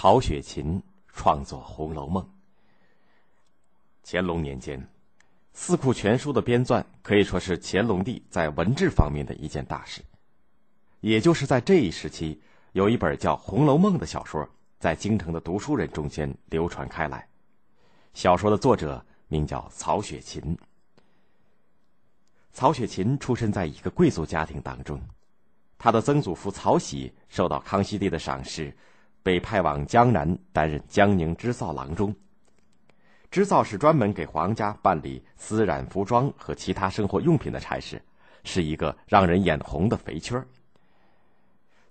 曹雪芹创作《红楼梦》。乾隆年间，《四库全书》的编纂可以说是乾隆帝在文治方面的一件大事。也就是在这一时期，有一本叫《红楼梦》的小说，在京城的读书人中间流传开来。小说的作者名叫曹雪芹。曹雪芹出生在一个贵族家庭当中，他的曾祖父曹玺受到康熙帝的赏识，被派往江南担任江宁织造郎中。织造是专门给皇家办理丝染服装和其他生活用品的差事，是一个让人眼红的肥缺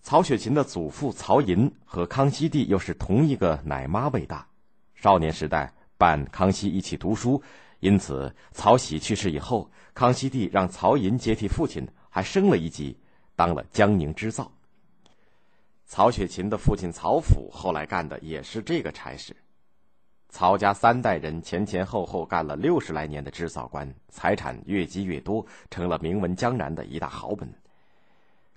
曹雪芹的祖父曹寅和康熙帝又是同一个奶妈喂大，少年时代伴康熙一起读书。因此，曹玺去世以后，康熙帝让曹寅接替父亲，还升了一级，当了江宁织造。曹雪芹的父亲曹府后来干的也是这个差事。曹家三代人前前后后干了六十来年的织造官，财产越积越多，成了名闻江南的一大豪门。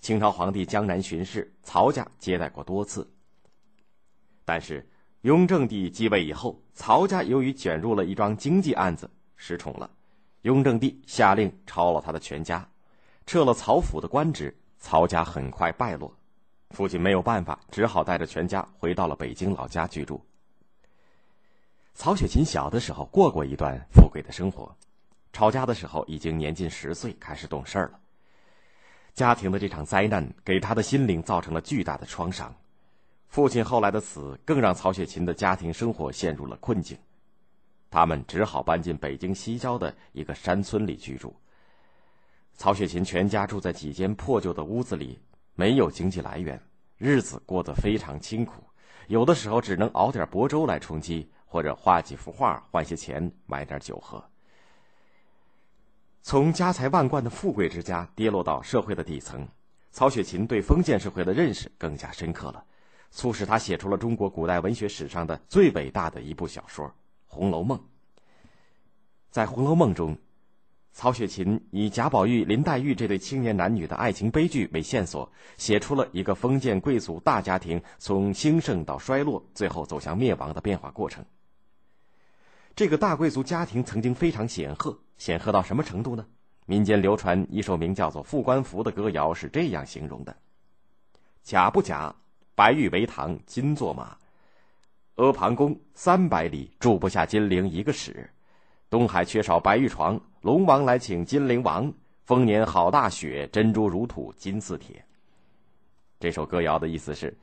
清朝皇帝江南巡视，曹家接待过多次。但是。雍正帝继位以后，曹家由于卷入了一桩经济案子，失宠了。雍正帝下令抄了他的全家，撤了曹府的官职，曹家很快败落。父亲没有办法，只好带着全家回到了北京老家居住。曹雪芹小的时候过过一段富贵的生活，抄家的时候已经年近十岁，开始懂事了。家庭的这场灾难给他的心灵造成了巨大的创伤。父亲后来的死，更让曹雪芹的家庭生活陷入了困境，他们只好搬进北京西郊的一个山村里居住。曹雪芹全家住在几间破旧的屋子里，没有经济来源，日子过得非常清苦，有的时候只能熬点薄粥来充饥，或者画几幅画换些钱买点酒喝。从家财万贯的富贵之家跌落到社会的底层，曹雪芹对封建社会的认识更加深刻了。促使他写出了中国古代文学史上的最伟大的一部小说《红楼梦》。在《红楼梦》中，曹雪芹以贾宝玉、林黛玉这对青年男女的爱情悲剧为线索，写出了一个封建贵族大家庭从兴盛到衰落，最后走向灭亡的变化过程。这个大贵族家庭曾经非常显赫，显赫到什么程度呢？民间流传一首名叫做《副官服》的歌谣，是这样形容的：“假不假？”白玉为堂金作马，阿房宫三百里住不下金陵一个史。东海缺少白玉床，龙王来请金陵王。丰年好大雪，珍珠如土金似铁。这首歌谣的意思是：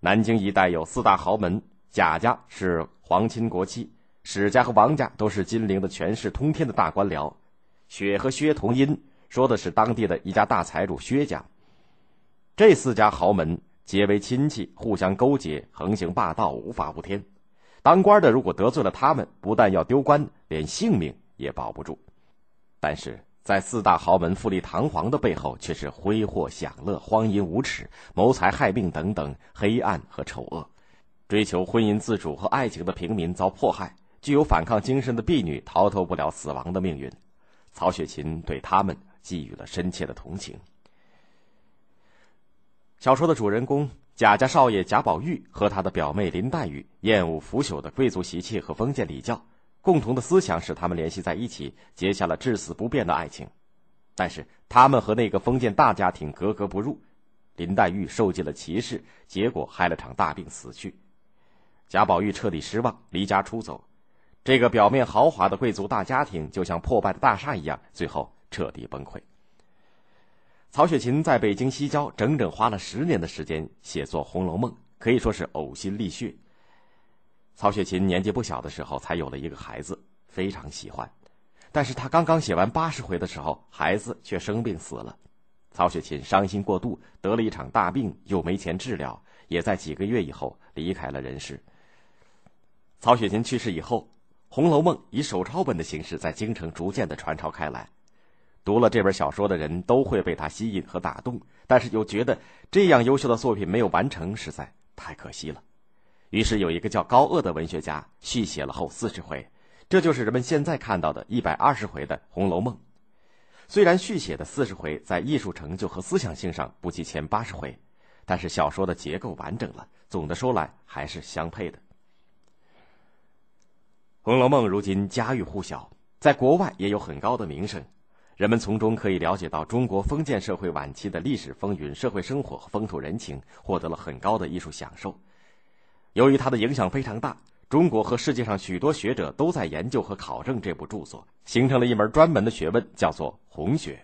南京一带有四大豪门，贾家是皇亲国戚，史家和王家都是金陵的权势通天的大官僚。雪和薛同音，说的是当地的一家大财主薛家。这四家豪门。结为亲戚，互相勾结，横行霸道，无法无天。当官的如果得罪了他们，不但要丢官，连性命也保不住。但是在四大豪门富丽堂皇的背后，却是挥霍享乐、荒淫无耻、谋财害命等等黑暗和丑恶。追求婚姻自主和爱情的平民遭迫害，具有反抗精神的婢女逃脱不了死亡的命运。曹雪芹对他们寄予了深切的同情。小说的主人公贾家少爷贾宝玉和他的表妹林黛玉厌恶腐朽的贵族习气和封建礼教，共同的思想使他们联系在一起，结下了至死不变的爱情。但是他们和那个封建大家庭格格不入，林黛玉受尽了歧视，结果害了场大病死去。贾宝玉彻底失望，离家出走。这个表面豪华的贵族大家庭就像破败的大厦一样，最后彻底崩溃。曹雪芹在北京西郊整整花了十年的时间写作《红楼梦》，可以说是呕心沥血。曹雪芹年纪不小的时候才有了一个孩子，非常喜欢，但是他刚刚写完八十回的时候，孩子却生病死了。曹雪芹伤心过度，得了一场大病，又没钱治疗，也在几个月以后离开了人世。曹雪芹去世以后，《红楼梦》以手抄本的形式在京城逐渐的传抄开来。读了这本小说的人都会被他吸引和打动，但是又觉得这样优秀的作品没有完成，实在太可惜了。于是有一个叫高鹗的文学家续写了后四十回，这就是人们现在看到的一百二十回的《红楼梦》。虽然续写的四十回在艺术成就和思想性上不及前八十回，但是小说的结构完整了，总的说来还是相配的。《红楼梦》如今家喻户晓，在国外也有很高的名声，人们从中可以了解到中国封建社会晚期的历史风云、社会生活和风土人情，获得了很高的艺术享受。由于它的影响非常大，中国和世界上许多学者都在研究和考证这部著作，形成了一门专门的学问，叫做红学。